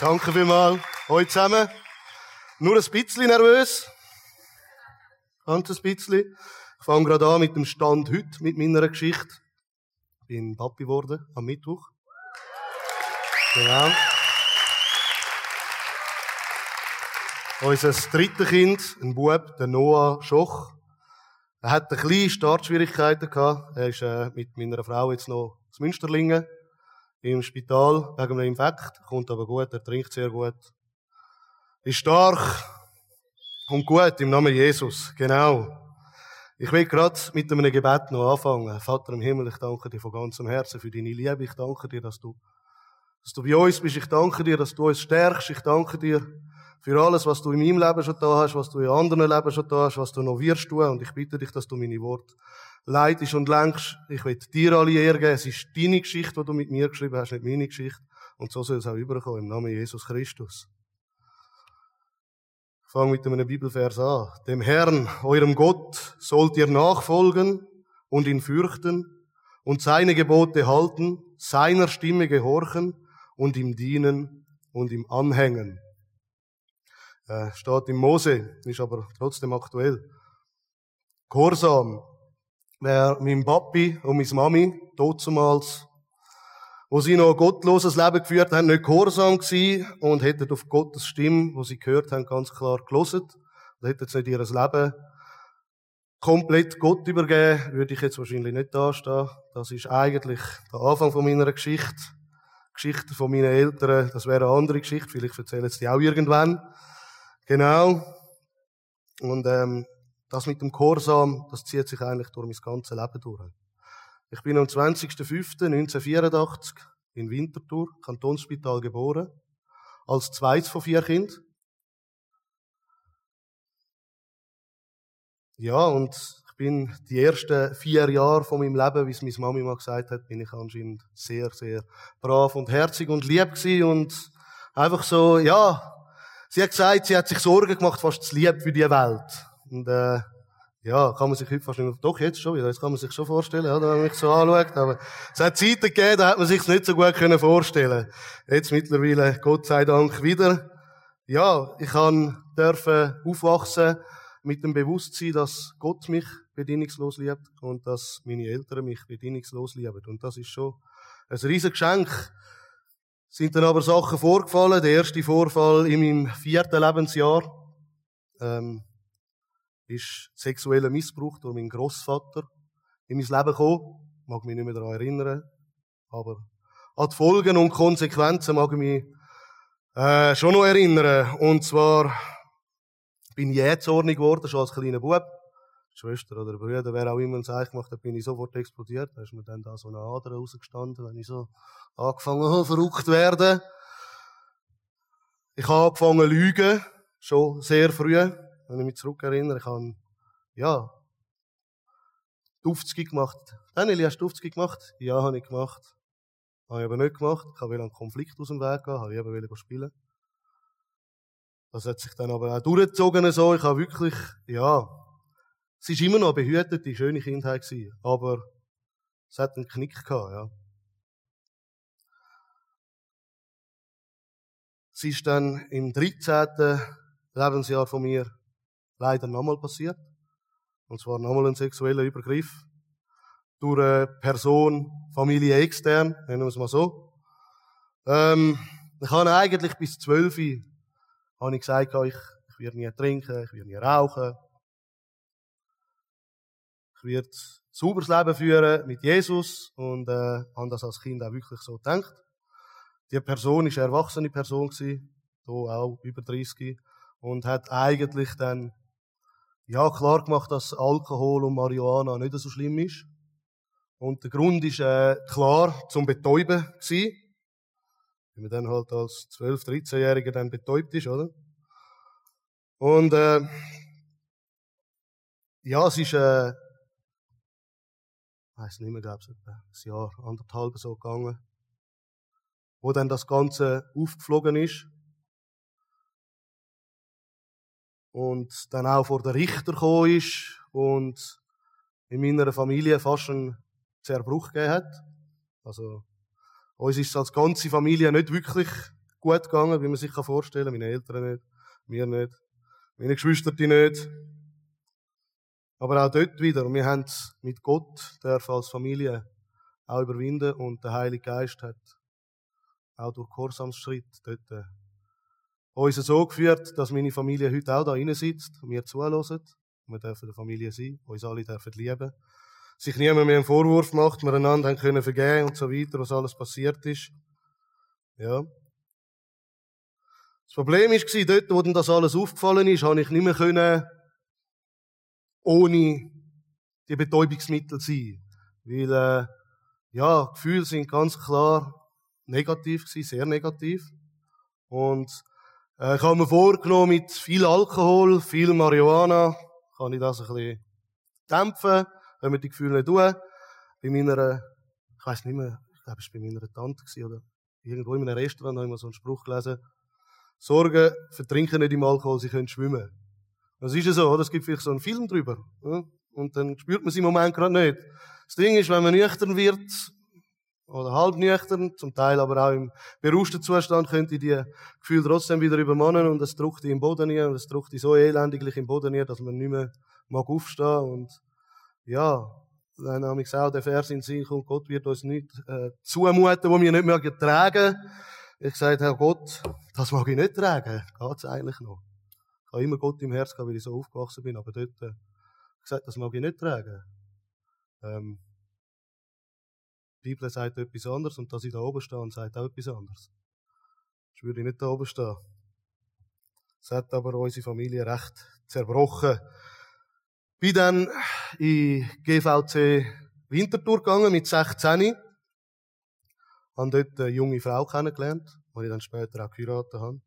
Danke vielmals. Heute zusammen. Nur ein bisschen nervös. Ganz ein bisschen. Ich fange gerade an mit dem Stand heute, mit meiner Geschichte. Ich bin Papi geworden am Mittwoch. Genau. Unser drittes Kind, ein Bub, der Noah Schoch, er hat ein bisschen Startschwierigkeiten gehabt. Er ist äh, mit meiner Frau jetzt noch zu Münsterlingen im Spital wegen einem Infekt. Kommt aber gut, er trinkt sehr gut. Ist stark und gut im Namen Jesus. Genau. Ich will gerade mit einem Gebet noch anfangen. Vater im Himmel, ich danke dir von ganzem Herzen für deine Liebe. Ich danke dir, dass du, dass du bei uns bist. Ich danke dir, dass du uns stärkst. Ich danke dir für alles, was du in meinem Leben schon da hast, was du in anderen Leben schon da hast, was du noch wirst tun. Und ich bitte dich, dass du meine Worte leitest und lenkst. Ich will dir alle Ehre. Es ist deine Geschichte, die du mit mir geschrieben hast, nicht meine Geschichte. Und so soll es auch überkommen, im Namen Jesus Christus. Ich fange mit einem Bibelvers an. Dem Herrn, eurem Gott, sollt ihr nachfolgen und ihn fürchten und seine Gebote halten, seiner Stimme gehorchen und ihm dienen und ihm anhängen äh, steht im Mose, ist aber trotzdem aktuell. Gehorsam. Wer mein Papi und meine Mami, damals, wo sie noch ein gottloses Leben geführt haben, nicht gehorsam gewesen und hätten auf Gottes Stimme, wo sie gehört haben, ganz klar gelesen, und hätten sie nicht ihr Leben komplett Gott übergeben, würde ich jetzt wahrscheinlich nicht dastehen. Das ist eigentlich der Anfang von meiner Geschichte. Geschichte von meinen Eltern, das wäre eine andere Geschichte, vielleicht erzählen sie die auch irgendwann. Genau. Und ähm, das mit dem Chorsam, das zieht sich eigentlich durch mein ganzes Leben durch. Ich bin am 20.05.1984 in Winterthur, Kantonsspital, geboren. Als zweites von vier Kindern. Ja, und ich bin die ersten vier Jahre von meinem Leben, wie es meine Mami mal gesagt hat, bin ich anscheinend sehr, sehr brav und herzig und lieb gewesen und einfach so, ja, Sie hat gesagt, sie hat sich Sorgen gemacht, fast zu lieb für die Welt. Und, äh, ja, kann man sich heute fast nicht doch jetzt schon wieder, das kann man sich schon vorstellen, oder, wenn man mich so anschaut, aber es hat Zeiten gegeben, da hat man sich nicht so gut können vorstellen. Jetzt mittlerweile, Gott sei Dank, wieder. Ja, ich kann dürfen aufwachsen mit dem Bewusstsein, dass Gott mich bedingungslos liebt und dass meine Eltern mich bedingungslos lieben. Und das ist schon ein riesen Geschenk, sind dann aber Sachen vorgefallen. Der erste Vorfall in meinem vierten Lebensjahr ähm, ist sexueller Missbrauch durch meinen Großvater in mein Leben gekommen. Mag mich nicht mehr daran erinnern, aber an die Folgen und Konsequenzen mag ich mich äh, schon noch erinnern. Und zwar bin ich jähzornig geworden, schon als kleiner Bub. Schwester oder Brüder, wer auch immer ein Zeichen gemacht hat, bin ich sofort explodiert. Da ist mir dann da so eine Ader rausgestanden, wenn ich so angefangen habe, verrückt werden. Ich habe angefangen zu lügen, schon sehr früh, wenn ich mich zurückerinnere. Ich habe, ja, 50 gemacht. Daniel, hast du 50 gemacht? Ja, habe ich gemacht. Habe ich aber nicht gemacht. Ich wollte einen Konflikt aus dem Weg gehen, habe ich eben spielen. Das hat sich dann aber auch durchgezogen so. Ich habe wirklich, ja, es war immer noch eine behütete, schöne Kindheit gewesen, aber es hat einen Knick gehabt, ja. Es ist dann im 13. Lebensjahr von mir leider nochmal passiert. Und zwar nochmal ein sexueller Übergriff. Durch eine Person, Familie extern, nennen wir es mal so. Ähm, ich habe eigentlich bis 12 habe ich gesagt, ich, ich werde nie trinken, ich werde nie rauchen, ich werde sauberes Leben führen mit Jesus und äh, habe das als Kind auch wirklich so gedacht. Die Person ist eine erwachsene Person hier auch über 30 und hat eigentlich dann ja klar gemacht, dass Alkohol und Marihuana nicht so schlimm ist. Und der Grund ist äh, klar zum Betäuben gewesen. Wenn man dann halt als 12-, 13-Jähriger dann betäubt ist, oder? Und äh, ja, es ist äh, ich weiß nicht mehr, glaube ich, etwa ein Jahr, anderthalb so gegangen, wo dann das Ganze aufgeflogen ist. Und dann auch vor der Richter gekommen ist und in meiner Familie fast einen Zerbruch gegeben hat. Also, uns ist es als ganze Familie nicht wirklich gut gegangen, wie man sich vorstellen kann. Meine Eltern nicht, mir nicht, meine Geschwister nicht. Aber auch dort wieder, wir haben es mit Gott dürfen als Familie auch überwinden und der Heilige Geist hat auch durch Gehorsamsschritt dort uns so geführt, dass meine Familie heute auch da rein sitzt und mir zuhört. Wir dürfen der Familie sein, uns alle dürfen lieben. Sich niemand mehr einen Vorwurf macht, wir einander haben können vergeben und so weiter, was alles passiert ist. Ja. Das Problem war, dort, wo dann das alles aufgefallen ist, habe ich nicht mehr können, ohne die Betäubungsmittel sein. Weil, äh, ja, Gefühle sind ganz klar negativ gewesen, sehr negativ. Und äh, ich habe mir vorgenommen, mit viel Alkohol, viel Marihuana, kann ich das ein bisschen dämpfen, wenn wir die Gefühle nicht tun. Bei meiner, ich weiß nicht mehr, ich glaube, es war bei meiner Tante gewesen, oder irgendwo in einem Restaurant habe ich mal so einen Spruch gelesen. Sorgen, vertrinken nicht im Alkohol, sie können schwimmen. Das ist ja so, oder? Es gibt vielleicht so einen Film drüber. Ja? Und dann spürt man es im Moment gerade nicht. Das Ding ist, wenn man nüchtern wird, oder halb nüchtern, zum Teil aber auch im berauschten Zustand, könnte die Gefühle trotzdem wieder übermannen und es drückt die im Boden nie und es drückt die so elendiglich im Boden nie, dass man nicht mehr mag aufstehen und ja, dann habe ich auch der Vers in Sinn kommt, Gott wird uns nicht äh, zumuten, wo wir nicht mehr tragen. Ich sagte, Herr Gott, das mag ich nicht tragen. Geht's eigentlich noch? Ich habe immer Gott im Herz gehabt, weil ich so aufgewachsen bin, aber dort, äh, gesagt, das mag ich nicht tragen. Ähm, die Bibel sagt etwas anderes und dass ich da oben stehe und sagt auch etwas anderes. Ich würde nicht da oben stehen. Es hat aber unsere Familie recht zerbrochen. Bin dann in GVC Winterthur gegangen mit 16. Habe dort eine junge Frau kennengelernt, die ich dann später auch geheiratet habe.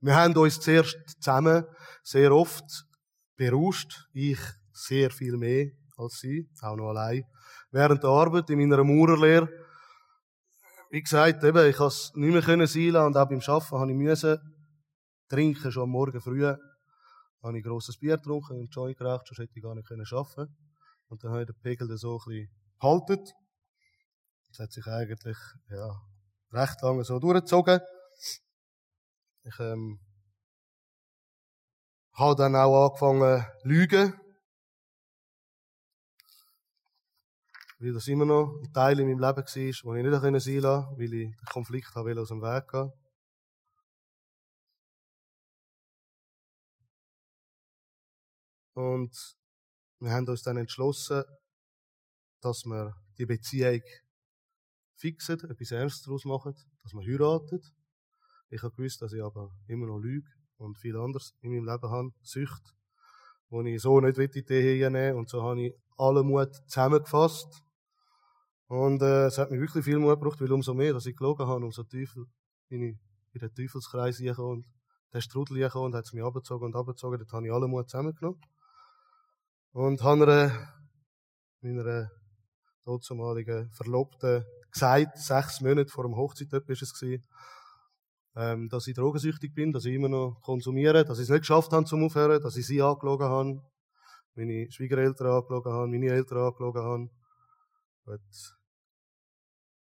Wir haben uns zuerst zusammen sehr oft berauscht. Ich sehr viel mehr als sie, auch noch allein während der Arbeit in meiner Maurerlehre. Wie gesagt, eben, ich konnte es nicht mehr können sein lassen und auch beim Arbeiten habe ich müssen trinken, schon am Morgen früh. Habe ich grosses Bier getrunken und Joint geraucht, sonst hätte ich gar nicht können arbeiten Und dann habe ich den Pegel so ein bisschen gehalten. Das hat sich eigentlich, ja, recht lange so durchgezogen. Ich, ähm, habe dann auch angefangen lügen. Weil das immer noch ein Teil in meinem Leben war, den ich nicht sein konnte, weil ich den Konflikt habe aus dem Weg gehen Und wir haben uns dann entschlossen, dass wir die Beziehung fixen, etwas Ernstes daraus machen, dass wir heiraten. Ich habe gewusst, dass ich aber immer noch lüge und viel anderes in meinem Leben habe, Sucht, wo ich so nicht in die Idee hineinnehmen Und so habe ich alle Mut zusammengefasst und äh, es hat mir wirklich viel Mut gebraucht, weil umso mehr, dass ich gelogen habe, umso tiefer bin ich in den Teufelskreis gekommen und der Strudel gekommen und hat es mich abgezogen und abgezogen. Dort habe ich alle Mut zusammengenommen. Und habe einer, meiner damaligen Verlobten gesagt, sechs Monate vor dem Hochzeit war es gewesen, ähm, dass ich drogensüchtig bin, dass ich immer noch konsumiere, dass ich es nicht geschafft habe zum Aufhören, dass ich sie angelogen habe, meine Schwiegereltern angelogen habe, meine Eltern angelogen habe.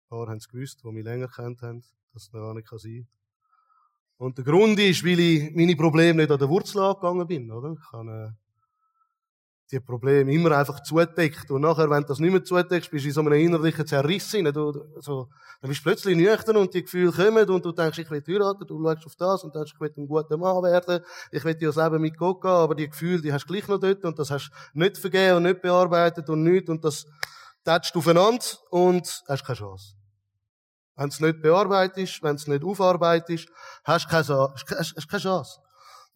Paar haben es gewusst, die mich länger kennt haben, dass es noch nicht sein kann. Und der Grund ist, weil ich meine Probleme nicht an der Wurzel angegangen bin, oder? Ich habe, äh, die Probleme immer einfach zudeckt. Und nachher, wenn du das nicht mehr zudeckst, bist du in so einem innerlichen Zerriss Du, so, dann bist du plötzlich nüchtern und die Gefühle kommen und du denkst, ich will heiraten, du schaust auf das und denkst, ich will ein guter Mann werden, ich will das Leben mit Gott gehen, aber die Gefühle, die hast du gleich noch dort und das hast du nicht vergeben und nicht bearbeitet und nichts und das tätschst aufeinander und hast keine Chance. Wenn es nicht bearbeitest, wenn es nicht aufarbeitest, hast du keine, hast keine Chance.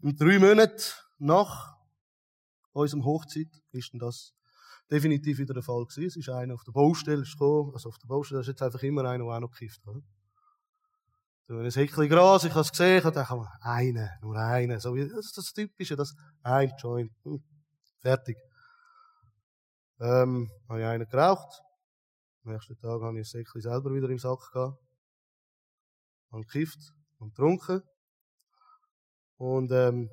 Und drei Monate nach unserem Hochzeit ist dann das definitiv wieder der Fall gewesen. Es ist einer auf der Baustelle gekommen, also auf der Baustelle ist jetzt einfach immer einer, der auch noch gekifft hat. So ein Säckchen Gras, ich habe es gesehen, ich dachte, einen, nur einen, so wie, das ist das Typische, das, ein Joint, hm, fertig. Ähm, habe ich einen geraucht, am nächsten Tag habe ich ein Säckchen selber wieder im Sack gehabt. Habe gekifft und getrunken. Und, ähm,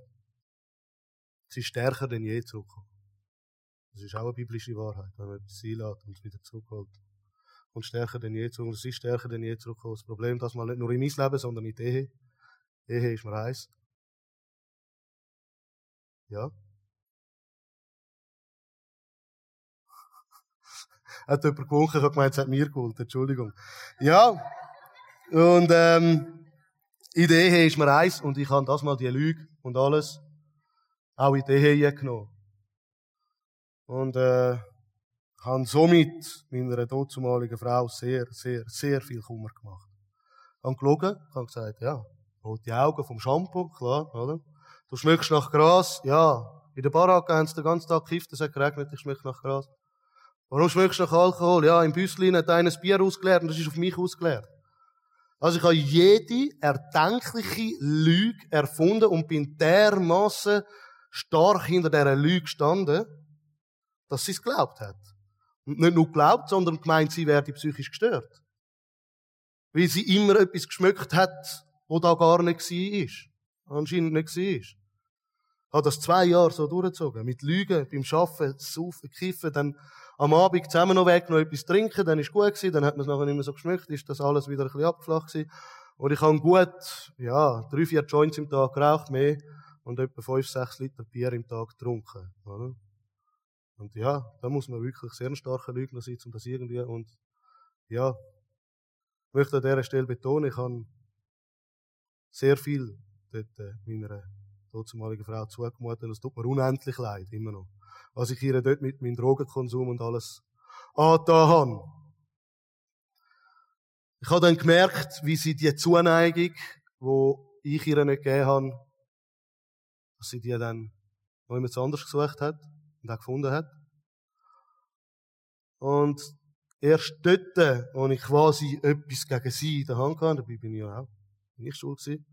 es ist stärker denn je zurückgekommen. Das ist auch eine biblische Wahrheit, wenn man etwas einlädt und es wieder zurückholt. kommt stärker denn je zurück. Und es ist stärker denn je zurückgekommen. Das Problem, das mal nicht nur in mein Leben, sondern in die Ehe. Ehe ist mir eins. Ja. Hat jemand gewunken, ich habe gemeint, es hat mir geholt, Entschuldigung. Ja. Und, ähm, in der Ehe ist mir eins, und ich habe das mal die Lüge und alles auch in die Ehe genommen. Und, äh, habe somit meiner dazumaligen Frau sehr, sehr, sehr viel Kummer gemacht. Habe gelogen, habe gesagt, ja, holt die Augen vom Shampoo, klar, oder? Du schmeckst nach Gras, ja. In der Baracke haben sie den ganzen Tag gekifft, es hat geregnet, ich schmecke nach Gras. Warum schmeckst du nach Alkohol? Ja, im Büsslin hat einer ein Bier ausgeleert und das ist auf mich ausgeleert. Also ich habe jede erdenkliche Lüge erfunden und bin dermaßen stark hinter dieser Lüge gestanden, dass sie es geglaubt hat. Und nicht nur geglaubt, sondern gemeint, sie werde psychisch gestört. Weil sie immer etwas geschmückt hat, wo da gar nicht war. Anscheinend nicht war. Ich habe das zwei Jahre so durchgezogen. Mit Lügen, beim Arbeiten, Saufen, Kiffen, dann am Abend zusammen noch weg, noch etwas trinken, dann ist gut gewesen, dann hat man es nachher nicht mehr so geschmückt, ist das alles wieder ein bisschen abgeflacht gewesen. Und ich habe gut, ja, drei, vier Joints im Tag geraucht, mehr, und etwa fünf, sechs Liter Bier im Tag getrunken, oder? Und ja, da muss man wirklich sehr ein starker Lügner sein, um das irgendwie, und, ja, ich möchte an dieser Stelle betonen, ich habe sehr viel dort äh, meiner damaligen Frau zugemutet, und es tut mir unendlich leid, immer noch was ich ihr dort mit meinem Drogenkonsum und alles angetan habe. Ich habe dann gemerkt, wie sie die Zuneigung, wo ich ihr nicht gegeben habe, dass sie die dann noch jemand anders gesucht hat und auch gefunden hat. Und erst dort, wo ich quasi etwas gegen sie in der Hand hatte, dabei bin ich ja auch nicht schuld gewesen,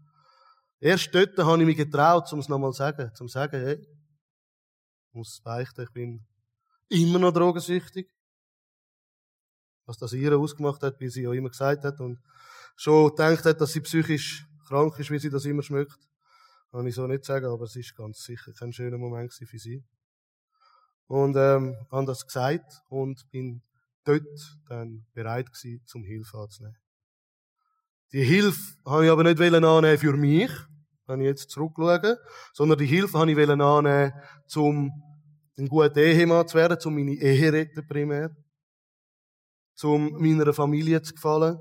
erst dort habe ich mich getraut, um es nochmal zu sagen, zum zu sagen, hey, muss beichten, ich bin immer noch drogensüchtig. Was das ihr ausgemacht hat, wie sie ja immer gesagt hat und schon gedacht hat, dass sie psychisch krank ist, wie sie das immer schmeckt. Kann ich so nicht sagen, aber es ist ganz sicher kein schöner Moment für sie. Und ähm, habe das gesagt und bin dort dann bereit gewesen, zum Hilfe anzunehmen. Die Hilfe habe ich aber nicht annehmen für mich, wenn ich jetzt zurückschaue, sondern die Hilfe habe ich annehmen, um ein guter Ehemann zu werden, um meine Ehe retten primär, um meiner Familie zu gefallen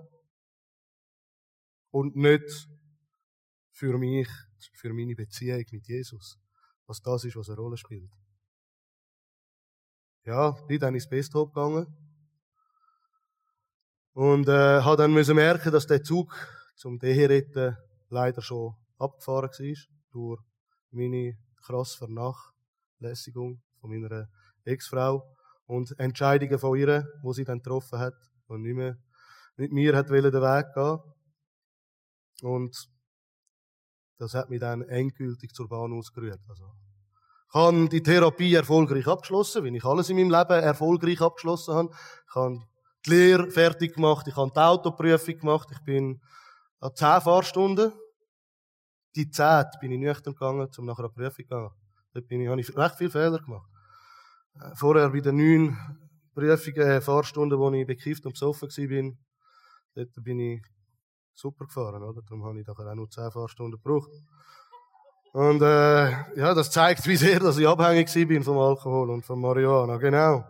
und nicht für mich, für meine Beziehung mit Jesus, was das ist, was eine Rolle spielt. Ja, bin dann ins Besthof gegangen und äh, habe dann müssen merken, dass der Zug zum Ehe retten leider schon abgefahren war durch meine krasse Vernachlässigung von meiner Ex-Frau und Entscheidungen von ihr, wo sie dann getroffen hat und nicht mehr mit mir hat den Weg gehen. Und das hat mich dann endgültig zur Bahn ausgerührt. Also, ich habe die Therapie erfolgreich abgeschlossen, wie ich alles in meinem Leben erfolgreich abgeschlossen habe. Ich habe die Lehre fertig gemacht, ich habe die Autoprüfung gemacht, ich bin an zehn Fahrstunden. Die Zeit bin ich nüchtern gegangen, um nachher eine Prüfung zu gehen. Dort bin ich, habe ich recht viele Fehler gemacht. Äh, vorher bei den neun Prüfungen, äh, Fahrstunden, wo ich bekifft und besoffen war, dort bin ich super gefahren, oder? Darum habe ich nachher auch nur zehn Fahrstunden gebraucht. Und, äh, ja, das zeigt, wie sehr, dass ich abhängig bin vom Alkohol und vom Marihuana, genau.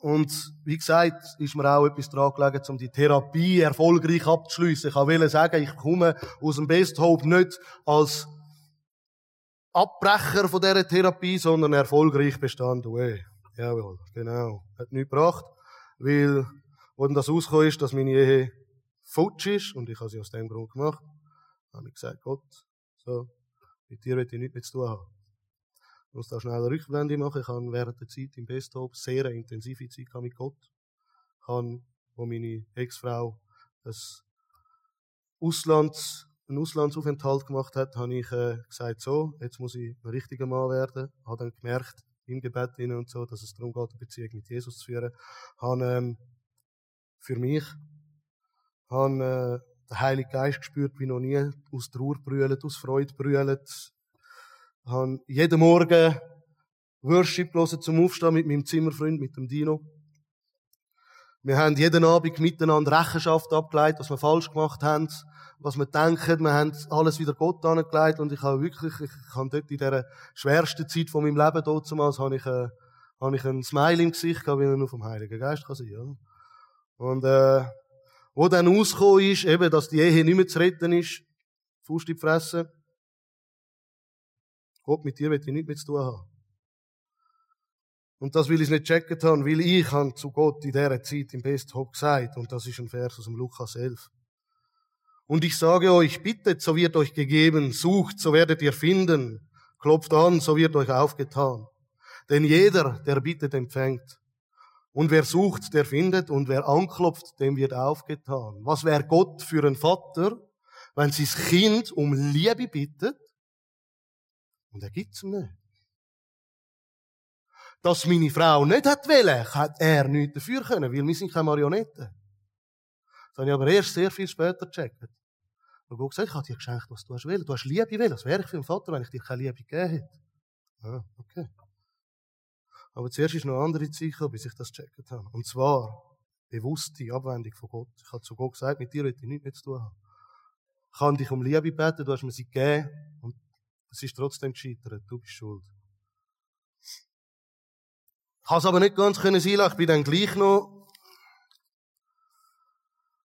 Und, wie gesagt, ist mir auch etwas dran gelegen, um die Therapie erfolgreich abzuschliessen. Ich wollte sagen, ich komme aus dem Best Hope nicht als Abbrecher von dieser Therapie, sondern erfolgreich bestanden. Ui, jawohl, genau. Hat nichts gebracht, weil, wo dann das rausgekommen ist, dass meine Ehe futsch ist, und ich habe sie aus dem Grund gemacht, habe ich gesagt, Gott, so, mit dir will ich nichts mehr zu tun haben. Ich muss da schnell eine Rückblende machen. Ich habe während der Zeit im Besthof sehr eine intensive Zeit mit Gott. Ich habe, wo meine Ex-Frau das Auslands einen Auslandsaufenthalt gemacht hat, habe ich äh, gesagt, so, jetzt muss ich ein richtiger Mann werden. Habe dann gemerkt, im Gebet innen und so, dass es darum geht, eine Beziehung mit Jesus zu führen. Habe ähm, für mich habe, äh, den Heiligen Geist gespürt, wie noch nie, aus Trauer brüllt, aus Freude brüllt. Habe jeden Morgen Worship hören zum Aufstehen mit meinem Zimmerfreund, mit dem Dino. Wir haben jeden Abend miteinander Rechenschaft abgeleitet, was wir falsch gemacht haben, was wir denken. Wir haben alles wieder Gott angelegt und ich habe wirklich, ich habe dort in dieser schwersten Zeit von meinem Leben damals, habe ich, äh, habe ich ein Smile im Gesicht gehabt, wie er nur vom Heiligen Geist kann sein, oder? Und, äh, wo dann rausgekommen ist, eben, dass die Ehe nicht mehr zu retten ist, Fuß in die Fresse. Gott, mit dir will ich nichts mehr zu tun haben. Und das will ich nicht checken haben, weil ich habe zu Gott in dieser Zeit im Besthof gesagt. Und das ist ein Vers aus dem Lukas 11. Und ich sage euch, bittet, so wird euch gegeben, sucht, so werdet ihr finden, klopft an, so wird euch aufgetan. Denn jeder, der bittet, empfängt. Und wer sucht, der findet, und wer anklopft, dem wird aufgetan. Was wäre Gott für ein Vater, wenn sein Kind um Liebe bittet, und er gibt's nicht? Dass meine Frau nicht hat wollen, hat er nicht dafür können, weil wir sind keine Marionetten. Das habe ich aber erst sehr viel später gecheckt. Und Gott gesagt, ich habe dir geschenkt, was du hast wollen. Du hast Liebe wollen. Was wäre ich für ein Vater, wenn ich dir keine Liebe gegeben hätte? Ah, okay. Aber zuerst ist noch eine andere Zeit bis ich das gecheckt habe. Und zwar bewusste Abwendung von Gott. Ich habe zu Gott gesagt, mit dir will ich nichts mehr zu tun haben. Ich kann dich um Liebe beten, du hast mir sie gegeben. Und es ist trotzdem gescheitert. Du bist schuld. Ich habe es aber nicht ganz sein Ich bin dann gleich noch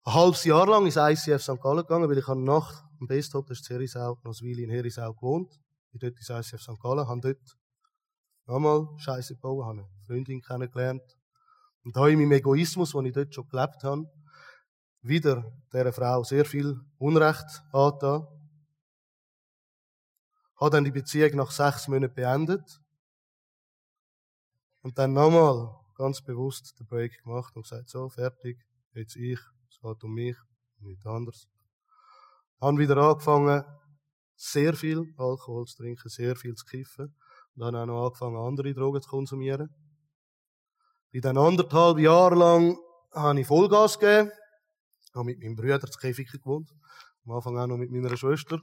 ein halbes Jahr lang ins ICF St. Gallen gegangen, weil ich habe nach dem Bestop, das ist Herisau, noch eine Weile in Herisau gewohnt. Ich bin dort ins ICF St. Gallen, habe dort nochmal Scheiße gebaut, habe eine Freundin kennengelernt. Und da in meinem Egoismus, den ich dort schon gelebt habe, wieder dieser Frau sehr viel Unrecht angetan. Habe dann die Beziehung nach sechs Monaten beendet. Und dann nochmal ganz bewusst den Break gemacht und gesagt, so, fertig, jetzt ich, geht um mich, nicht anders. Haben wieder angefangen, sehr viel Alkohol zu trinken, sehr viel zu kiffen. Und dann auch noch angefangen, andere Drogen zu konsumieren. Bei dann anderthalb Jahre lang habe ich Vollgas gegeben. Habe mit meinem Bruder zu Käfig gewohnt. Am Anfang auch noch mit meiner Schwester.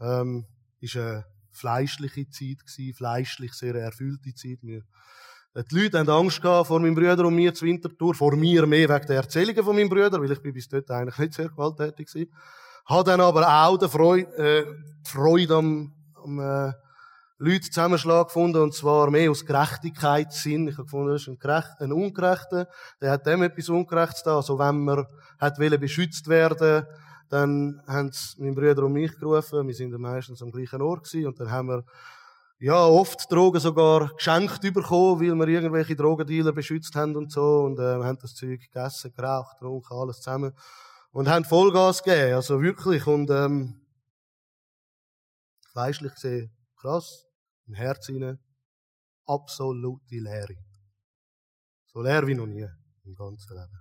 Ähm, ist eine fleischliche Zeit gewesen, fleischlich sehr erfüllte Zeit. Wir die Leute haben Angst gehabt vor meinem Bruder und mir zur Wintertour, vor mir mehr wegen der Erzählungen von meinem Bruder, weil ich bin bis dort eigentlich nicht sehr gewalttätig war. Habe dann aber auch die Freude, äh, die Freude am, am äh, Leute zusammenschlag gefunden, und zwar mehr aus Gerechtigkeitssinn. Ich habe gefunden, das ist ein, Gerecht, ein Ungerechter, der hat dem etwas Ungerechtes da. Also wenn man hat wollen beschützt werden, dann haben sie meinen Bruder und mich gerufen. Wir sind dann meistens am gleichen Ort gewesen, und dann haben wir ja, oft Drogen sogar geschenkt bekommen, weil wir irgendwelche Drogendealer beschützt haben und so. Und äh, haben das Zeug gegessen, geraucht, getrunken, alles zusammen. Und haben Vollgas gegeben, also wirklich. Und ähm, fleischlich gesehen, krass, im Herz hinein, absolute Leere. So leer wie noch nie im ganzen Leben.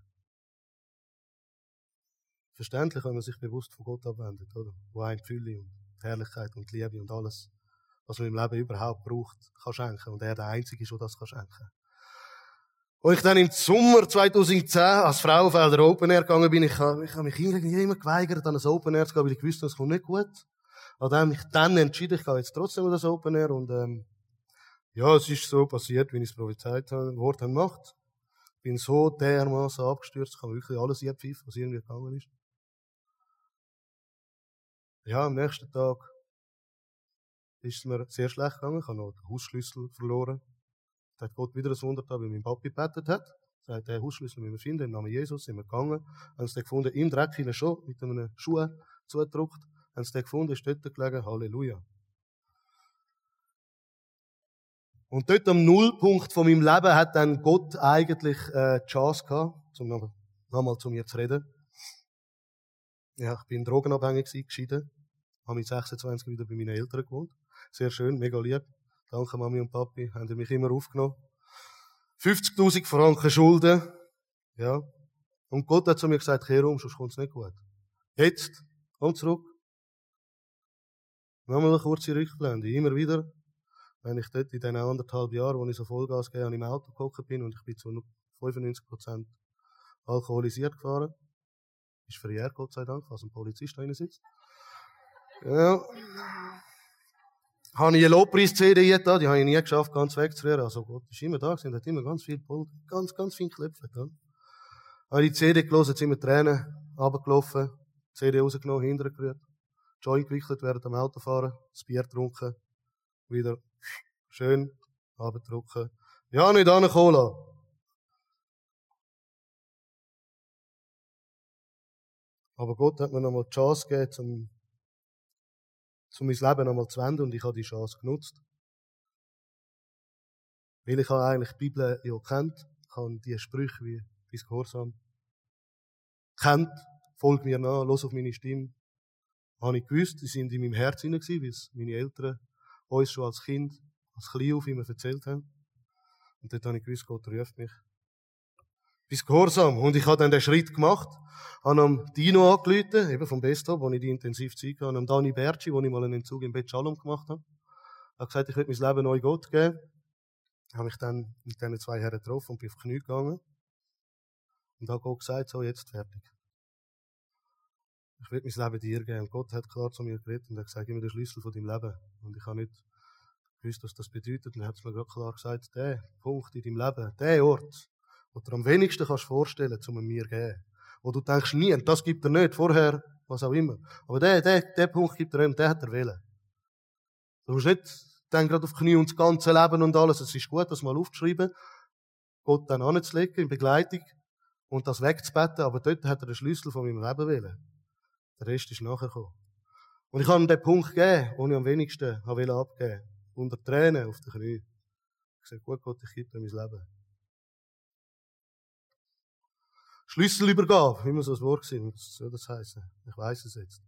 Verständlich, wenn man sich bewusst von Gott abwendet, oder? Wo ein Fülle und Herrlichkeit und Liebe und alles was man im Leben überhaupt braucht, kann schenken. Und er der Einzige ist, der das kann schenken. Und ich dann im Sommer 2010 als Frauenfelder Open Air gegangen bin, ich, ich habe mich irgendwie immer geweigert, an ein Open Air zu gehen, weil ich wusste, das kommt nicht gut. Dann habe ich dann entschieden, ich gehe jetzt trotzdem an das Open Air und, ähm, ja, es ist so passiert, wie ich es prophezeit habe, Wort haben gemacht. Bin so dermaßen abgestürzt, ich habe wirklich alles pfeifen, was irgendwie gegangen ist. Ja, am nächsten Tag ist es mir sehr schlecht gegangen. Ich habe noch den Hausschlüssel verloren. Da hat Gott wieder ein Wunder da, weil mein Papi gebetet hat. Er sagt, der Hausschlüssel müssen wir finden, im Namen Jesus sind wir gegangen. Haben sie den gefunden, im Dreck hinein schon, mit einem Schuh zugedruckt. Haben sie den gefunden, ist dort gelegen, Halleluja. Und dort am Nullpunkt von meinem Leben hat dann Gott eigentlich äh, die Chance gehabt, um nochmal noch zu mir zu reden. Ja, ich bin drogenabhängig gewesen, geschieden. Habe mit 26 wieder bei meinen Eltern gewohnt. Sehr schön, mega lieb. Danke Mami und Papi, haben mich immer aufgenommen. 50.000 Franken Schulden. Ja. Und Gott hat zu mir gesagt, kehr um, sonst kommt's nicht gut. Jetzt, komm zurück. Nochmal eine kurze Rückblende. Immer wieder, wenn ich dort in diesen anderthalb Jahren, wo ich so Vollgas habe, im Auto gekocht bin und ich bin zu 95% alkoholisiert gefahren, ist verjährt, Gott sei Dank, was ein Polizist da sitzt. Ja habe ich eine Lobpreis-CD da, die habe ich nie geschafft, ganz wegzurühren. Also Gott ist immer da gewesen, hat immer ganz viel Pult, ganz, ganz viel geklopft. Ja. Habe die CD gelesen, jetzt wir Tränen runtergelaufen, CD rausgenommen, hintergerührt, Joint gewickelt während dem Autofahren, das Bier getrunken, wieder schön abgedrucken. Ja, nicht an Cola. Aber Gott hat mir nochmal die Chance gegeben, um, um mein Leben nochmal zu wenden und ich habe die Chance genutzt. Weil ich habe eigentlich die Bibel ja kennt, ich habe die Sprüche wie bis Gehorsam kennt, folg mir nach, los auf meine Stimme. Habe ich gewusst, die sind in meinem Herz hinein gewesen, wie es meine Eltern uns schon als Kind, als Klein auf immer erzählt haben. Und dort habe ich gewusst, Gott ruft mich. Bis Gehorsam. Und ich habe dann den Schritt gemacht, habe am Dino angerufen, eben vom Bestop, wo ich die intensiv Zeit hatte, am Dani Berci, wo ich mal einen Entzug im Bet Shalom gemacht habe. Er hat gesagt, ich will mein Leben neu Gott geben. Habe mich dann mit diesen zwei Herren getroffen und bin auf die Knie gegangen. Und habe Gott gesagt, so, jetzt fertig. Ich will mein Leben dir geben. Und Gott hat klar zu mir geredet und hat gesagt, gib mir den Schlüssel von deinem Leben. Und ich habe nicht gewusst, was das bedeutet. Und er hat es mir gerade klar gesagt, der Punkt in deinem Leben, der Ort, wo du am wenigsten kannst vorstellen, zum mir zu geben. Wo du denkst, nie, das gibt er nicht, vorher, was auch immer. Aber der, der, der Punkt gibt er ihm, der hat er wählen. Du musst nicht dann gerade auf die Knie und das ganze Leben und alles. Es ist gut, das mal aufzuschreiben, Gott dann anzulegen, in Begleitung, und das wegzubetten, aber dort hat er den Schlüssel von meinem Leben wählen. Der Rest ist nachher gekommen. Und ich habe ihm den Punkt gegeben, den ich am wenigsten abgeben wollte. Unter Tränen auf den Knie. Ich sage, gut Gott, ich gebe dir mein Leben. Schlüsselübergabe, man so ein Wort sind, was soll das heißen? Ich weiß es jetzt.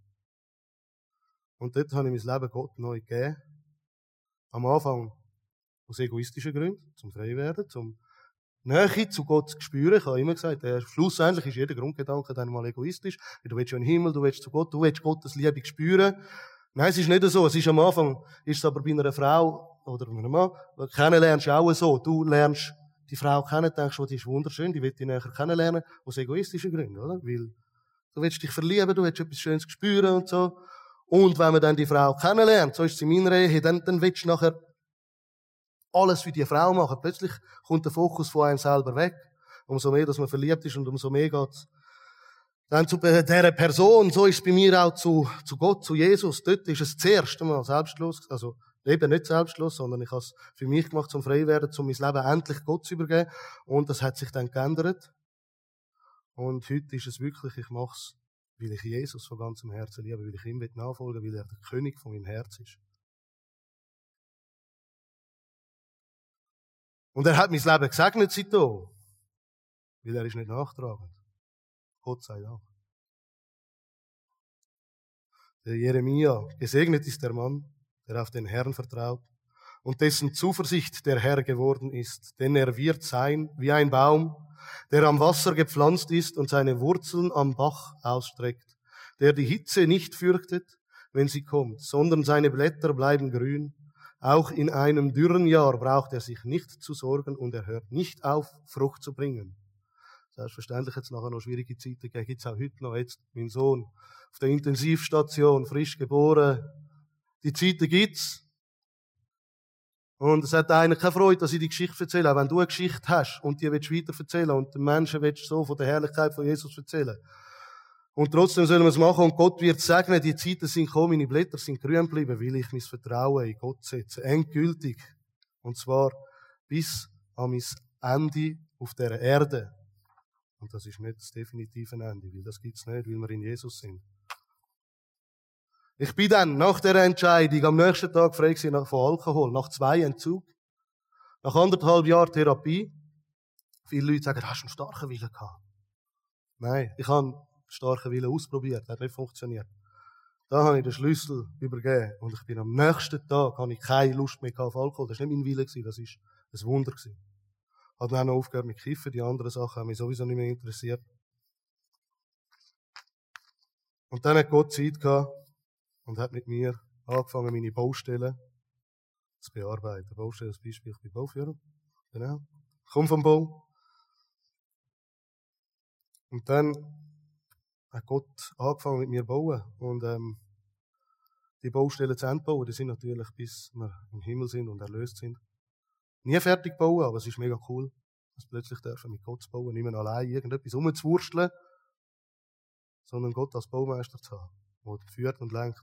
Und dort habe ich mein Leben Gott neu gegeben. Am Anfang aus egoistischen Gründen, zum frei werden, zum Nähe zu Gott zu spüren. Ich habe immer gesagt, äh, schlussendlich ist jeder Grundgedanke dann mal egoistisch. Du willst ja in den Himmel, du willst zu Gott, du willst Gottes Liebe spüren. Nein, es ist nicht so. Es ist am Anfang, ist es aber bei einer Frau oder einem Mann, kennenlernst du auch so. Du lernst die Frau kennen, denkst, oh, die ist wunderschön, die wird dich näher kennenlernen, aus egoistischen Gründen, oder? Weil du willst dich verlieben, du willst etwas Schönes spüren und so. Und wenn man dann die Frau kennenlernt, so ist es in meiner Ehe, dann, dann willst du nachher alles für die Frau machen. Plötzlich kommt der Fokus von einem selber weg. Umso mehr, dass man verliebt ist und umso mehr geht dann zu dieser Person. So ist es bei mir auch zu, zu Gott, zu Jesus. Dort ist es das erste Mal selbstlos, also eben nicht selbstlos, sondern ich habe es für mich gemacht, zum frei werden, um mein Leben endlich Gott zu übergeben. Und das hat sich dann geändert. Und heute ist es wirklich, ich mache es, weil ich Jesus von ganzem Herzen liebe, weil ich ihm nachfolgen will, weil er der König von meinem Herz ist. Und er hat mein Leben gesegnet seitdem. Weil er ist nicht nachtragend. Gott sei Dank. Der Jeremia, gesegnet ist der Mann, der auf den Herrn vertraut und dessen Zuversicht der Herr geworden ist, denn er wird sein wie ein Baum, der am Wasser gepflanzt ist und seine Wurzeln am Bach ausstreckt, der die Hitze nicht fürchtet, wenn sie kommt, sondern seine Blätter bleiben grün auch in einem dürren Jahr braucht er sich nicht zu sorgen und er hört nicht auf, Frucht zu bringen. Selbstverständlich es nachher noch schwierige Zeiten. Gibt es auch heute noch jetzt mein Sohn auf der Intensivstation, frisch geboren. Die Zeiten gibt's. Und es hat einer keine Freude, dass ich die Geschichte erzähle. Auch wenn du eine Geschichte hast und die willst weiter erzählen und den Menschen willst so von der Herrlichkeit von Jesus erzählen, und trotzdem sollen wir es machen und Gott wird sagen, die Zeiten sind gekommen, meine Blätter sind grün geblieben, weil ich mein Vertrauen in Gott setze. Endgültig. Und zwar bis an mein Ende auf der Erde. Und das ist nicht das definitive Ende, weil das gibt's nicht, weil wir in Jesus sind. Ich bin dann nach der Entscheidung am nächsten Tag frei von Alkohol, nach zwei Entzug, nach anderthalb Jahren Therapie. Viele Leute sagen, hast du einen starken Willen gehabt? Nein, ich habe starken Willen ausprobiert, hat nicht funktioniert. Da habe ich den Schlüssel übergeben und ich bin am nächsten Tag, habe ich keine Lust mehr auf Alkohol. Das war nicht mein Wille, das war ein Wunder. Ich habe dann auch aufgehört mit Kiffen, die anderen Sachen haben mich sowieso nicht mehr interessiert. Und dann hat Gott Zeit gehabt und hat mit mir angefangen, meine Baustellen zu bearbeiten. Baustellen als Beispiel, ich bin Bauführer. Genau. Ich komme vom Bau. Und dann hat Gott angefangen mit mir zu bauen. Und ähm, die Baustellen zu Ende bauen. Die sind natürlich, bis wir im Himmel sind und erlöst sind. Nie fertig bauen, aber es ist mega cool, dass plötzlich dürfen mit Gott zu bauen, nicht mehr allein irgendetwas umzuwursteln, sondern Gott als Baumeister zu haben, der führt und lenkt.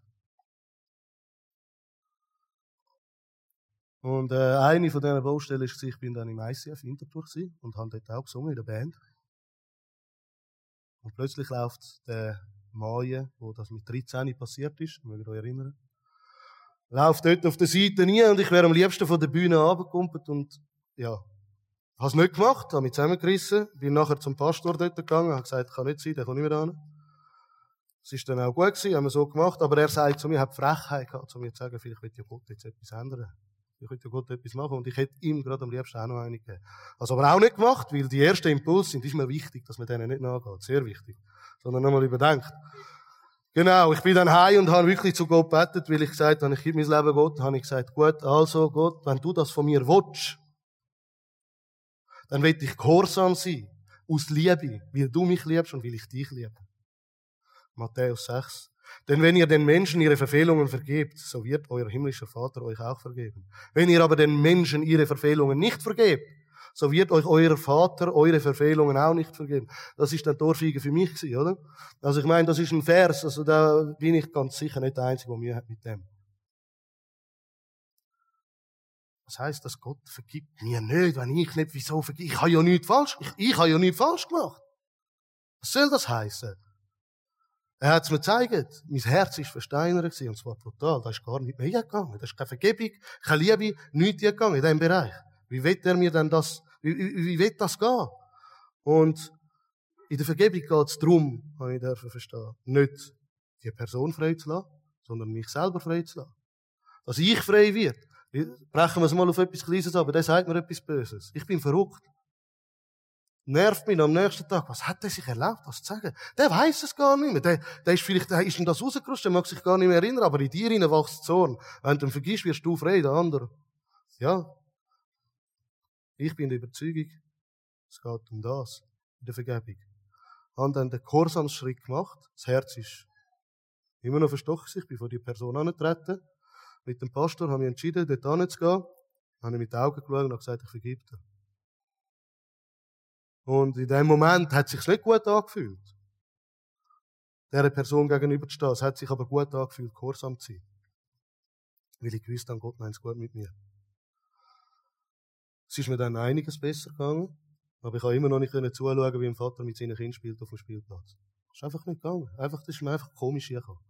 Und äh, eine von diesen Baustellen war, ich bin dann im ICF Winterthur und habe dort auch gesungen in der Band. Und plötzlich läuft der Maje, wo das mit 13 passiert ist, mögt ihr euch erinnern, läuft dort auf der Seite nie und ich wäre am liebsten von der Bühne runtergekumpelt und ja, habe es nicht gemacht, habe mich zusammengerissen, bin nachher zum Pastor dort gegangen, habe gesagt, kann nicht sein, der kommt nicht mehr hin. Es ist dann auch gut gewesen, haben wir so gemacht, aber er sagt zu mir, hat Frechheit gehabt, zu mir zu sagen, vielleicht wird ja Gott jetzt etwas ändern. Ich könnte ja Gott etwas machen und ich hätte ihm gerade am liebsten auch noch eine gegeben. Also aber auch nicht gemacht, weil die ersten Impulse sind, ist mir wichtig, dass man denen nicht nachgeht. Sehr wichtig. Sondern nochmal überdenkt. Genau, ich bin dann heim und habe wirklich zu Gott gebetet, weil ich gesagt habe, ich gebe mein Leben Gott, habe ich gesagt, gut, also Gott, wenn du das von mir willst, dann will ich gehorsam sein, aus Liebe, weil du mich liebst und weil ich dich liebe. Matthäus 6. Denn wenn ihr den Menschen ihre Verfehlungen vergebt, so wird euer himmlischer Vater euch auch vergeben. Wenn ihr aber den Menschen ihre Verfehlungen nicht vergebt, so wird euch euer Vater eure Verfehlungen auch nicht vergeben. Das ist ein Torfiege für mich oder? Also ich meine, das ist ein Vers, also da bin ich ganz sicher nicht der Einzige, der Mühe mit dem. Was heißt, dass Gott vergibt mir nicht, wenn ich nicht, wieso vergibt? Ich habe ja nichts falsch, ich, ich habe ja nichts falsch gemacht. Was soll das heißen? Er hat es mir gezeigt. Mein Herz ist versteinert und zwar brutal. Da ist gar nicht mehr gegangen. Da ist keine Vergebung, keine Liebe, nichts gegangen in diesem Bereich. Wie wird er mir denn das, wie, wie, wie wird das gehen? Und in der Vergebung geht es darum, habe ich dürfen verstehen, nicht die Person frei zu lassen, sondern mich selber frei zu lassen. Dass ich frei wird. Brechen wir es mal auf etwas Kleines aber der sagt mir etwas Böses. Ich bin verrückt nervt mich am nächsten Tag. Was hat er sich erlaubt, das zu sagen? Der weiß es gar nicht mehr. Der, der ist vielleicht, der ist ihm das rausgerutscht, der mag sich gar nicht mehr erinnern, aber in dir hinein wächst Zorn. Wenn du ihn vergisst, wirst du frei, der andere. Ja. Ich bin der Überzeugung, es geht um das, in der Vergebung. Haben dann den Gehorsamsschritt gemacht. Das Herz ist immer noch verstochen. Ich bin vor die Person angetreten. Mit dem Pastor haben wir entschieden, dort hinzugehen. Dann habe ich mit den Augen geschaut und gesagt, ich vergib dir. Und in dem Moment hat es sich nicht gut angefühlt, dieser Person gegenüber zu stehen. Es hat sich aber gut angefühlt, gehorsam zu sein. Weil ich gewusst habe, Gott meint es gut mit mir. Es ist mir dann einiges besser gegangen, aber ich habe immer noch nicht zuschauen, wie ein Vater mit seinen Kindern spielt auf dem Spielplatz. Es ist einfach nicht gegangen. Einfach, das ist mir einfach komisch hergekommen.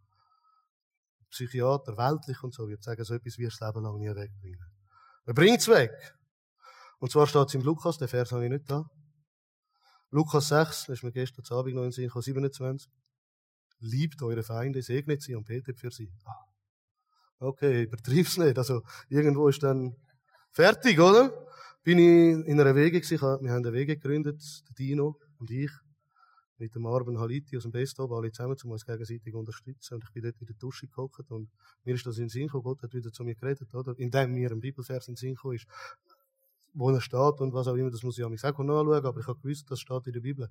Psychiater, weltlich und so, wird sagen, so etwas wirst du Leben lang nie wegbringen. Wer bringt es weg? Und zwar steht es im Lukas, den Vers habe ich nicht da. Lukas 6, das ist mir gestern Abend noch in Sinn 27. Liebt eure Feinde, segnet sie und betet für sie. Ah. Okay, übertrieb's nicht. Also, irgendwo ist dann fertig, oder? Bin ich in einer Wege gewesen. Wir haben eine Wege gegründet, der Dino und ich. Mit dem Arben Haliti aus dem Bestop, alle zusammen, um uns gegenseitig unterstützen. Und ich bin dort in der Dusche gehockt und mir ist das in den Sinn gekommen. Gott hat wieder zu mir geredet, oder? Indem mir ein Bibelvers in den Sinn gekommen ist wo er steht und was auch immer, das muss ich auch auch nachschauen, aber ich habe gewusst, das steht in der Bibel.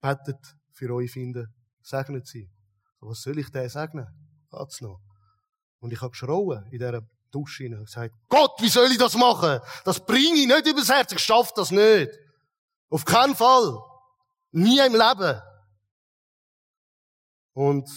Betet für euch finden, segnet sie. Was soll ich denn segnen? Geht's noch? Und ich habe geschrauen in dieser Dusche und gesagt, Gott, wie soll ich das machen? Das bringe ich nicht übers Herz, ich schaffe das nicht. Auf keinen Fall. Nie im Leben. Und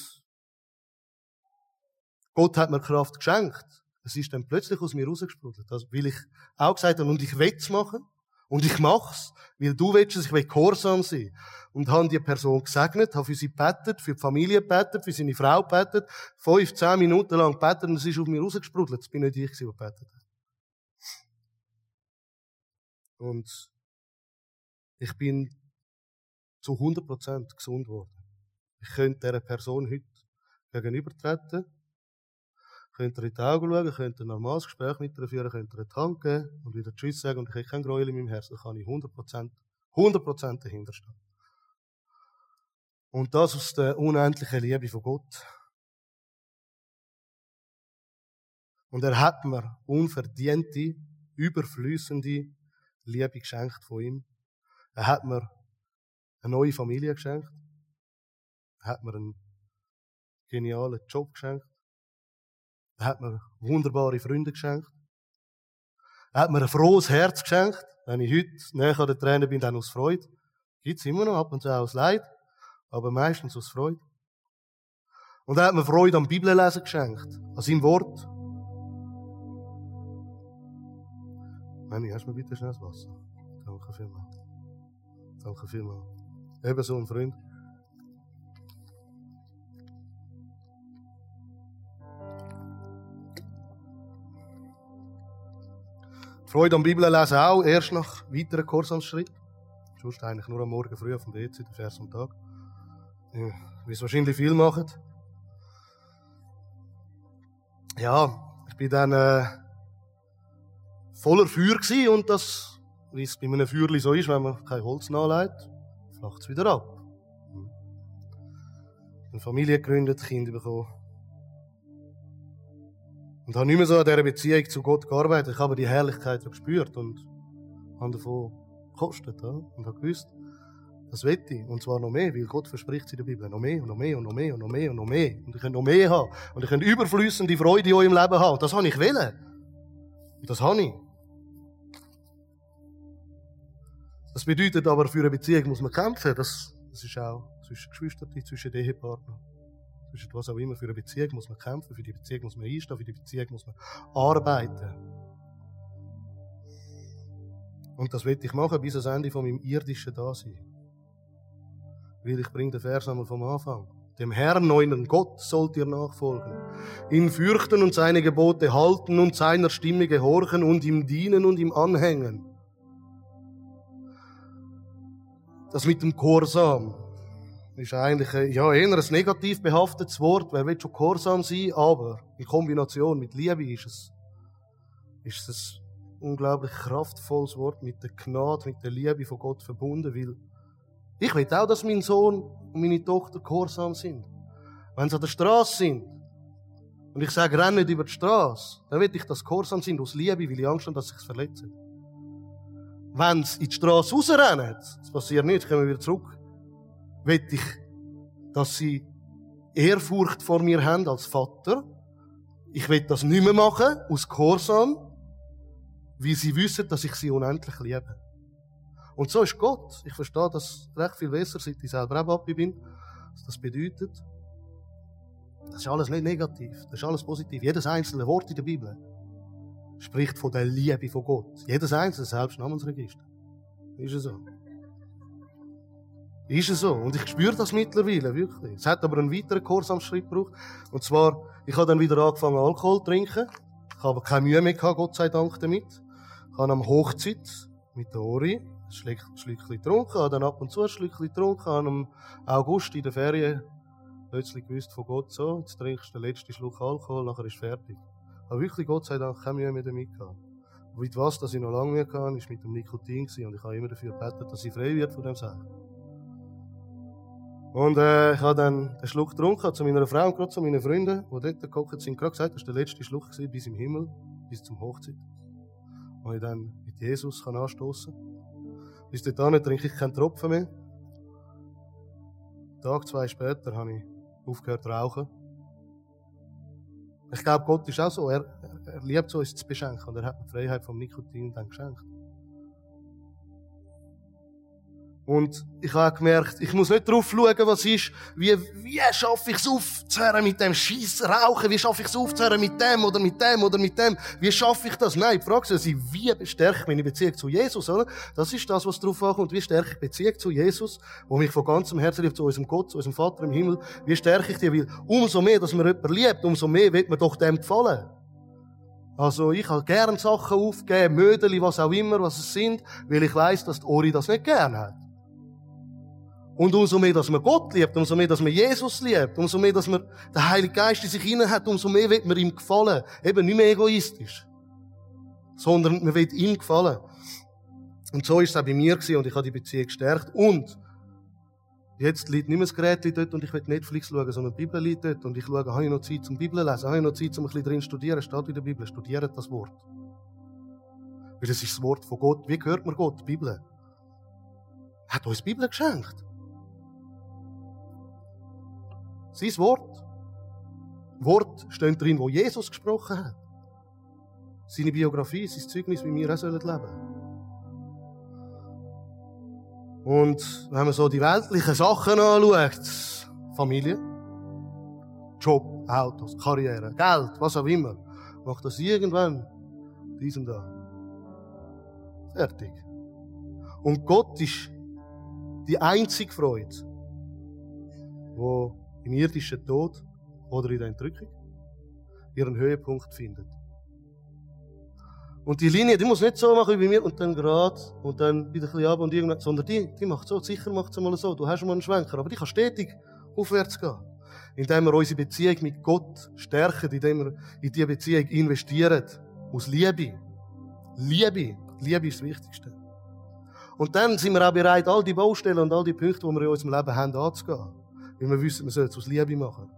Gott hat mir Kraft geschenkt. Es ist dann plötzlich aus mir rausgesprudelt. Also, weil ich auch gesagt habe, und ich will es machen. Und ich mach's, weil du willst es, ich will gehorsam sein. Und habe die Person gesegnet, habe für sie bettet, für die Familie bettet, für seine Frau bettet, fünf, zehn Minuten lang bettet und es ist auf mir rausgesprudelt. Es bin nicht ich, der bettet hat. Und ich bin zu 100% gesund geworden. Ich könnte dieser Person heute gegenübertreten Könnt ihr in die Augen schauen, könnt ihr ein normales Gespräch mit ihr führen, könnt ihr eine Hand geben und wieder Tschüss sagen und ich habe kein Gräuel in meinem Herzen, da kann ich 100%, 100% dahinter stehen. Und das aus der unendlichen Liebe von Gott. Und er hat mir unverdiente, überflüssende Liebe geschenkt von ihm. Er hat mir eine neue Familie geschenkt. Er hat mir einen genialen Job geschenkt Er hat mir wunderbare Freunde geschenkt. Er hat mir ein frohes Herz geschenkt. Wenn ich heute näher an den Tränen bin, dann aus Freude. Gibt's immer noch ab und zu auch aus Leid, aber meistens aus Freude. Und er hat mir Freude am Bibellesen geschenkt, an seinem Wort. Manni, hast du mir bitte schnell das Wasser? Danke vielmals. Danke vielmals. Eben so ein Freund. Freude am Bibellesen auch, erst nach weiteren Kursamsschritt. Sonst eigentlich nur am Morgen früh auf dem WC, der Vers am Tag. Ja, wie es wahrscheinlich viel machen. Ja, ich bin dann äh, voller Feuer gewesen und das, wie es bei einem Feuerli so ist, wenn man kein Holz nachlegt, flacht es wieder ab. Eine Familie gegründet, Kinder bekommen. Und habe nicht mehr so an dieser Beziehung zu Gott gearbeitet. Ich habe die Herrlichkeit gespürt und habe davon gekostet. Ja? Und habe gewusst, das will ich. Und zwar noch mehr, weil Gott verspricht in der Bibel. Noch mehr und noch mehr und noch mehr und noch mehr und noch mehr. Und ich kann noch mehr haben. Und ich kann überflüssende Freude in eurem Leben haben. Das habe ich wollen. Und das habe ich. Das bedeutet aber, für eine Beziehung muss man kämpfen. Das, das ist auch zwischen Geschwistern, zwischen Ehepartnern zwischen was auch immer, für eine Beziehung muss man kämpfen, für die Beziehung muss man einstehen, für die Beziehung muss man arbeiten. Und das will ich machen bis ans Ende von meinem irdischen Dasein. Weil ich bringe den Vers einmal vom Anfang. Dem Herrn, euren Gott, sollt ihr nachfolgen. Ihn fürchten und seine Gebote halten und seiner Stimme gehorchen und ihm dienen und ihm anhängen. Das mit dem Chorsam, ist eigentlich ja, eher ein negativ behaftetes Wort. Wer will schon gehorsam sein, aber in Kombination mit Liebe ist es, ist es ein unglaublich kraftvolles Wort mit der Gnade, mit der Liebe von Gott verbunden, weil ich will auch, dass mein Sohn und meine Tochter gehorsam sind. Wenn sie an der Straße sind und ich sage, renn nicht über die Straße, dann will ich, dass sie gehorsam sind aus Liebe, weil ich Angst habe, dass sie sich verletzen. Wenn sie in die Straße rausrennen, das passiert nicht, kommen wir wieder zurück, will ich, dass sie Ehrfurcht vor mir haben als Vater. Ich will das nicht mehr machen, aus Gehorsam, weil sie wissen, dass ich sie unendlich liebe. Und so ist Gott. Ich verstehe das recht viel besser, seit ich selber auch Papi bin, was das bedeutet. Das ist alles nicht negativ, das ist alles positiv. Jedes einzelne Wort in der Bibel spricht von der Liebe von Gott. Jedes einzelne, selbst Namensregister. Ist es so. Ist es so. Und ich spüre das mittlerweile, wirklich. Es hat aber einen weiteren Kursamschritt gebraucht. Und zwar, ich habe dann wieder angefangen, Alkohol zu trinken. Ich habe keine Mühe mehr gehabt, Gott sei Dank damit. Ich habe am Hochzeit mit der Ori ein Schlückchen getrunken, habe dann ab und zu ein Schlückchen getrunken, habe am August in der Ferien plötzlich gewusst von Gott so, jetzt trinkst du den letzten Schluck Alkohol, nachher ist fertig. Aber wirklich, Gott sei Dank, keine Mühe mehr damit gehabt. Und mit was, dass ich noch lange mehr hatte, war mit dem Nikotin gewesen. und ich habe immer dafür gebetet, dass ich frei wird von dem Sachen. Und äh, ich habe dann einen Schluck getrunken, zu meiner Frau und gerade zu meinen Freunden, die dort gekocht sind, gerade gesagt, das war der letzte Schluck gewesen, bis im Himmel, bis zum Hochzeit. Wo ich dann mit Jesus kann anstoßen kann. Bis dahin trinke ich keinen Tropfen mehr. Tag, zwei später habe ich aufgehört zu rauchen. Ich glaube, Gott ist auch so. Er, er liebt uns zu beschenken und er hat die Freiheit vom Nikotin dann geschenkt. Und ich habe gemerkt, ich muss nicht drauf schauen, was ist, wie, wie schaffe ich es aufzuhören mit dem Scheiß Rauchen, wie schaffe ich es aufzuhören mit dem oder mit dem oder mit dem, wie schaffe ich das? Nein, die Frage ist, wie stärke ich meine Beziehung zu Jesus, oder? Das ist das, was drauf ankommt, wie stärke ich Beziehung zu Jesus, wo mich von ganzem Herzen liebt, zu unserem Gott, zu unserem Vater im Himmel, wie stärke ich die, weil umso mehr, dass man jemanden liebt, umso mehr wird man doch dem gefallen. Also, ich habe gern Sachen aufgeben, Mödeli, was auch immer, was es sind, weil ich weiß, dass die Ori das nicht gern hat. Und umso mehr, dass man Gott liebt, umso mehr, dass man Jesus liebt, umso mehr, dass man den Heiligen Geist in sich hinein hat, umso mehr wird man ihm gefallen. Eben nicht mehr egoistisch. Sondern man wird ihm gefallen. Und so ist es auch bei mir gewesen, und ich habe die Beziehung gestärkt. Und jetzt liegt nicht mehr das Gerät dort und ich will Netflix schauen, sondern die Bibel liegt dort und ich schaue, habe ich noch Zeit zum Bibel lesen, habe ich noch Zeit, um ein bisschen drin studieren, steht in der Bibel, studiert das Wort. Weil das ist das Wort von Gott. Wie gehört man Gott? Die Bibel. Er hat uns die Bibel geschenkt. Sein Wort. Worte stehen drin, wo Jesus gesprochen hat. Seine Biografie, sein Zeugnis, wie wir auch leben sollen. Und wenn man so die weltlichen Sachen anschaut, Familie, Job, Autos, Karriere, Geld, was auch immer, macht das irgendwann diesen da. Fertig. Und Gott ist die einzige Freude, wo im irdischen Tod oder in der Entrückung ihren Höhepunkt findet. Und die Linie, die muss nicht so machen wie bei mir und dann gerade und dann wieder ein bisschen ab und irgendwann, sondern die, die macht so, sicher macht sie mal so. Du hast mal einen Schwenker, aber die kann stetig aufwärts gehen. Indem wir unsere Beziehung mit Gott stärken, indem wir in diese Beziehung investieren. Aus Liebe. Liebe. Liebe ist das Wichtigste. Und dann sind wir auch bereit, all die Baustellen und all die Punkte, die wir in unserem Leben haben, anzugehen. Weil wir wissen, wir sollen es aus Liebe machen.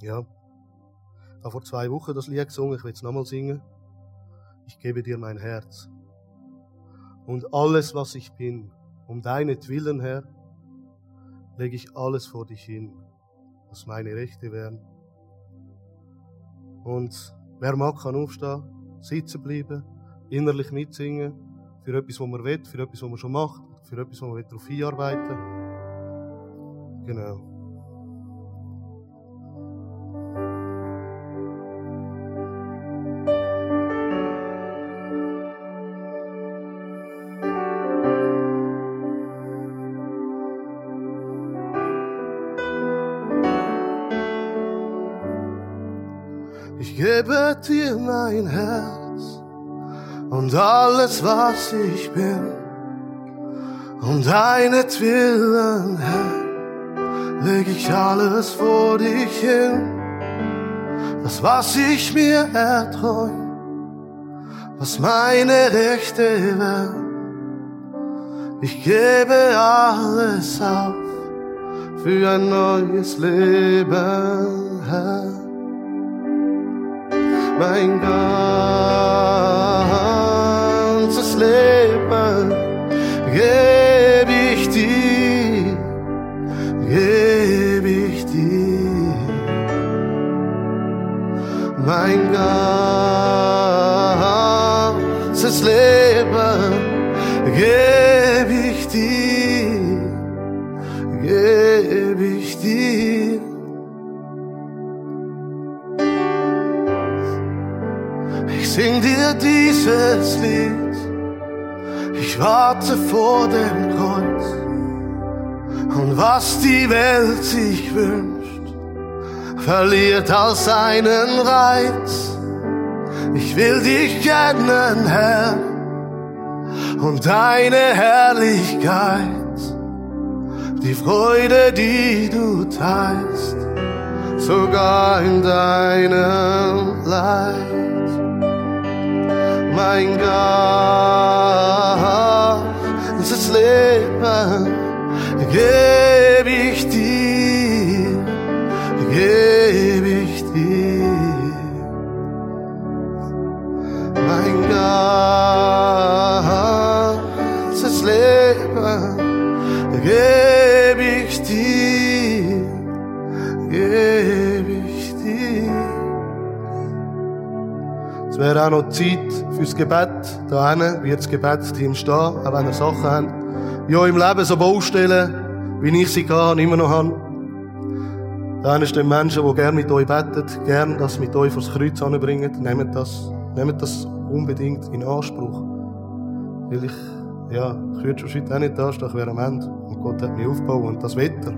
Ja. Ich habe vor zwei Wochen das Lied gesungen, ich will es nochmal singen. Ich gebe dir mein Herz. Und alles, was ich bin, um deinetwillen, Herr, lege ich alles vor dich hin, was meine Rechte wären. Und wer mag, kann aufstehen, sitzen bleiben, innerlich mitsingen, für etwas, was man will, für etwas, was man schon macht, für etwas, was man darauf hinarbeiten will. Genau. gebe dir mein Herz und alles, was ich bin. Um deinetwillen, Herr, leg ich alles vor dich hin. Das, was ich mir erträum, was meine Rechte wären. Ich gebe alles auf für ein neues Leben, Herr mein ganzes Leben geb Mein ganzes Leben geb ich dir, geb ich dir. sing dir dieses Lied. Ich warte vor dem Kreuz. Und was die Welt sich wünscht, verliert all seinen Reiz. Ich will dich kennen, Herr, und deine Herrlichkeit, die Freude, die du teilst, sogar in deinem Leid mein ganzes Leben geb ich dir, geb ich dir. Mein ganzes Leben geb ich dir, geb ich dir. Es wäre auch noch Zeit, fürs Gebet. Da hinten wird das Gebetsteam stehen, auch wenn ihr Sachen habt. Ja, im Leben so Baustellen, wie ich sie hatte, immer noch habe. Da ist stehen Menschen, die gerne mit euch beten, gerne das mit euch vors Kreuz anbringen. Nehmt das, nehmt das unbedingt in Anspruch. Weil ich, ja, ich würde schon heute auch nicht da stehen, ich wäre am Ende. Und Gott hat mich aufgebaut und das Wetter.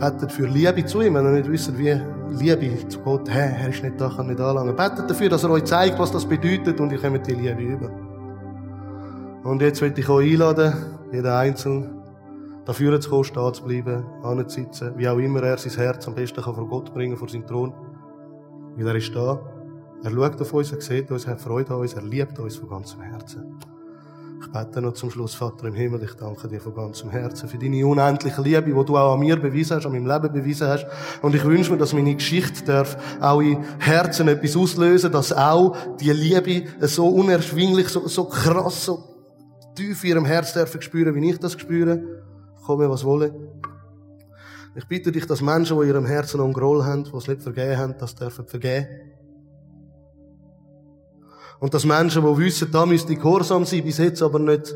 Betet für Liebe zu ihm, wenn ihr nicht wisst, wie Liebe zu Gott, hey, er ist nicht da, kann nicht anlangen. Betet dafür, dass er euch zeigt, was das bedeutet und ihr kommt die Liebe über. Und jetzt will ich euch einladen, jeder Einzelne, dafür zu kommen, stehen zu bleiben, anzusitzen, wie auch immer er sein Herz am besten kann vor Gott bringen, vor seinen Thron. Weil er ist da. Er schaut auf uns, er sieht uns, er hat Freude an uns, er liebt uns von ganzem Herzen. Ich bete noch zum Schluss, Vater im Himmel, ich danke dir von ganzem Herzen für deine unendliche Liebe, die du auch an mir bewiesen hast, an meinem Leben bewiesen hast. Und ich wünsche mir, dass meine Geschichte darf auch in Herzen etwas auslösen, dass auch die Liebe so unerschwinglich, so, so krass, so tief in ihrem Herz dürfen spüren, wie ich das spüre. Komme, was wolle. Ich bitte dich, dass Menschen, die in ihrem Herzen einen Groll haben, die es nicht vergeben haben, das dürfen vergeben. Und dass Menschen, die wissen, da müsste ich gehorsam sein, bis jetzt aber nicht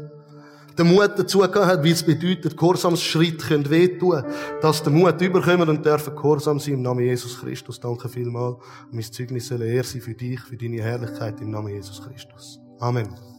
den Mut dazu gehabt hat, weil es bedeutet, Gehorsamsschritt können wehtun, dass der Mut überkommen und dürfen gehorsam sein im Namen Jesus Christus. Danke vielmals. Mein Zeugnis soll eher sein für dich, für deine Herrlichkeit im Namen Jesus Christus. Amen.